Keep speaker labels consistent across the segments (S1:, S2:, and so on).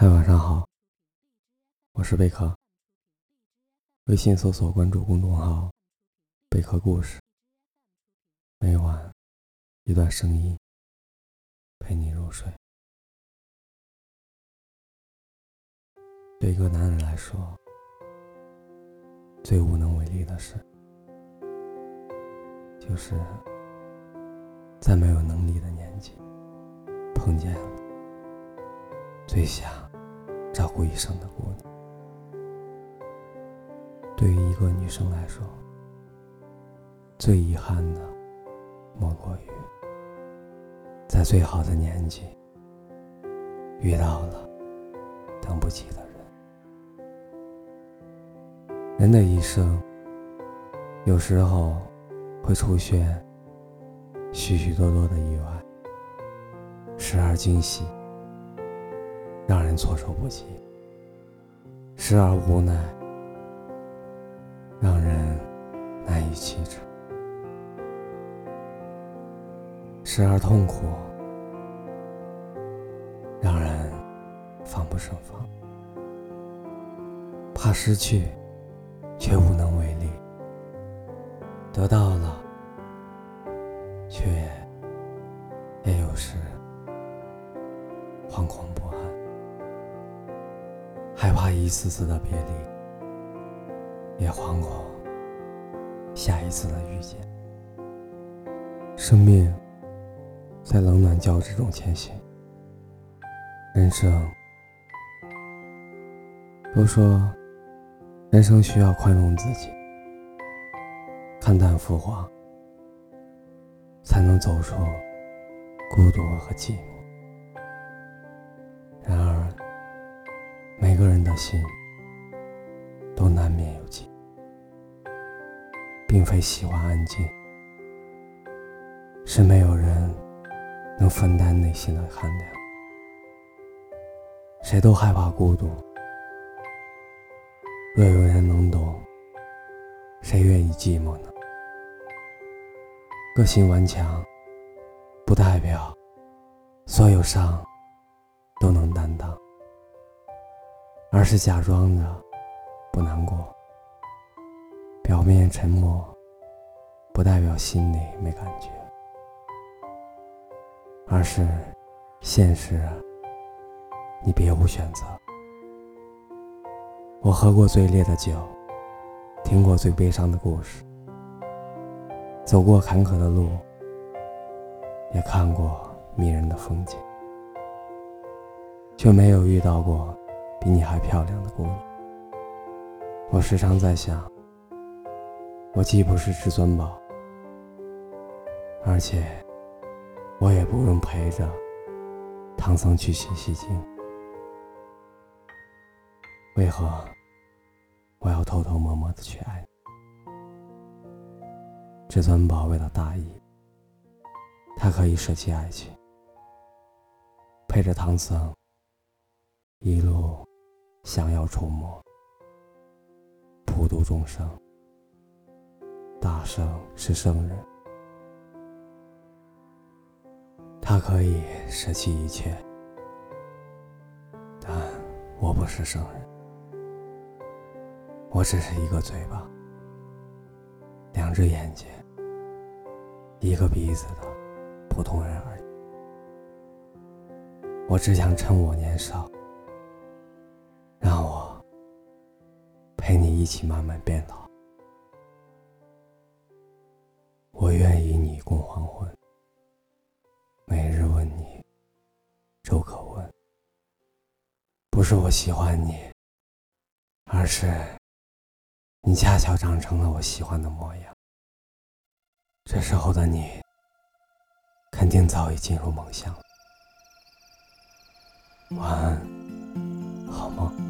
S1: 嗨，晚上好，我是贝壳。微信搜索关注公众号“贝壳故事”，每晚一段声音陪你入睡。对一个男人来说，最无能为力的事，就是在没有能力的年纪碰见最想。照顾一生的姑娘，对于一个女生来说，最遗憾的莫过于在最好的年纪遇到了等不起的人。人的一生，有时候会出现许许多多的意外，时而惊喜。让人措手不及，时而无奈，让人难以启齿；时而痛苦，让人防不胜防。怕失去，却无能为力；得到了，害怕一次次的别离，也惶恐下一次的遇见。生命在冷暖交织中前行，人生都说人生需要宽容自己，看淡浮华，才能走出孤独和寂寞。每个人的心都难免有寂，并非喜欢安静，是没有人能分担内心的寒凉。谁都害怕孤独，若有人能懂，谁愿意寂寞呢？个性顽强，不代表所有伤都能担当。而是假装的不难过，表面沉默，不代表心里没感觉，而是现实，你别无选择。我喝过最烈的酒，听过最悲伤的故事，走过坎坷的路，也看过迷人的风景，却没有遇到过。比你还漂亮的姑娘，我时常在想，我既不是至尊宝，而且我也不用陪着唐僧去取西经，为何我要偷偷摸摸的去爱你？至尊宝为了大义，他可以舍弃爱情，陪着唐僧一路。想要触摸，普度众生。大圣是圣人，他可以舍弃一切，但我不是圣人，我只是一个嘴巴、两只眼睛、一个鼻子的普通人而已。我只想趁我年少。陪你一起慢慢变老，我愿与你共黄昏。每日问你，周可问。不是我喜欢你，而是你恰巧长成了我喜欢的模样。这时候的你，肯定早已进入梦乡。晚安，好梦。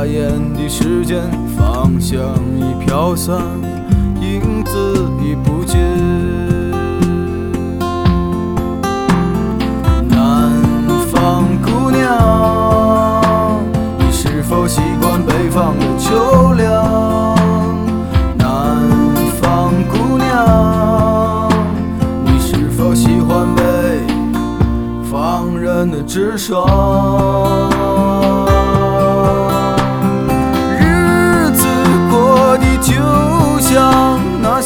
S2: 眨眼的时间，芳香已飘散，影子已不见。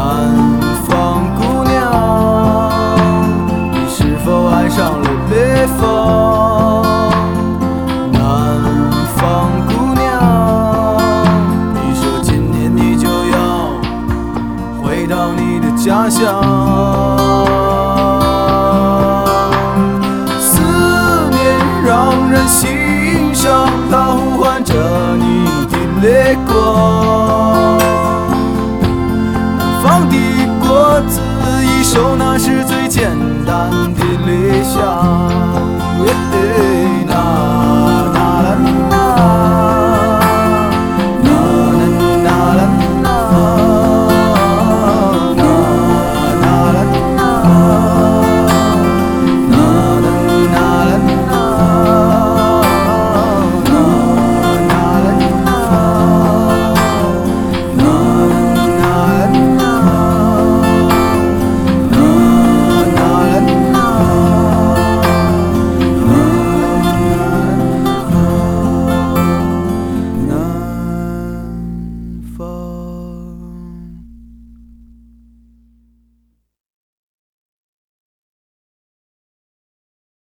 S2: 南方姑娘，你是否爱上了北方？南方姑娘，你说今年你就要回到你的家乡。思念让人心伤，它呼唤着你的泪光。守，那是最简单的理想。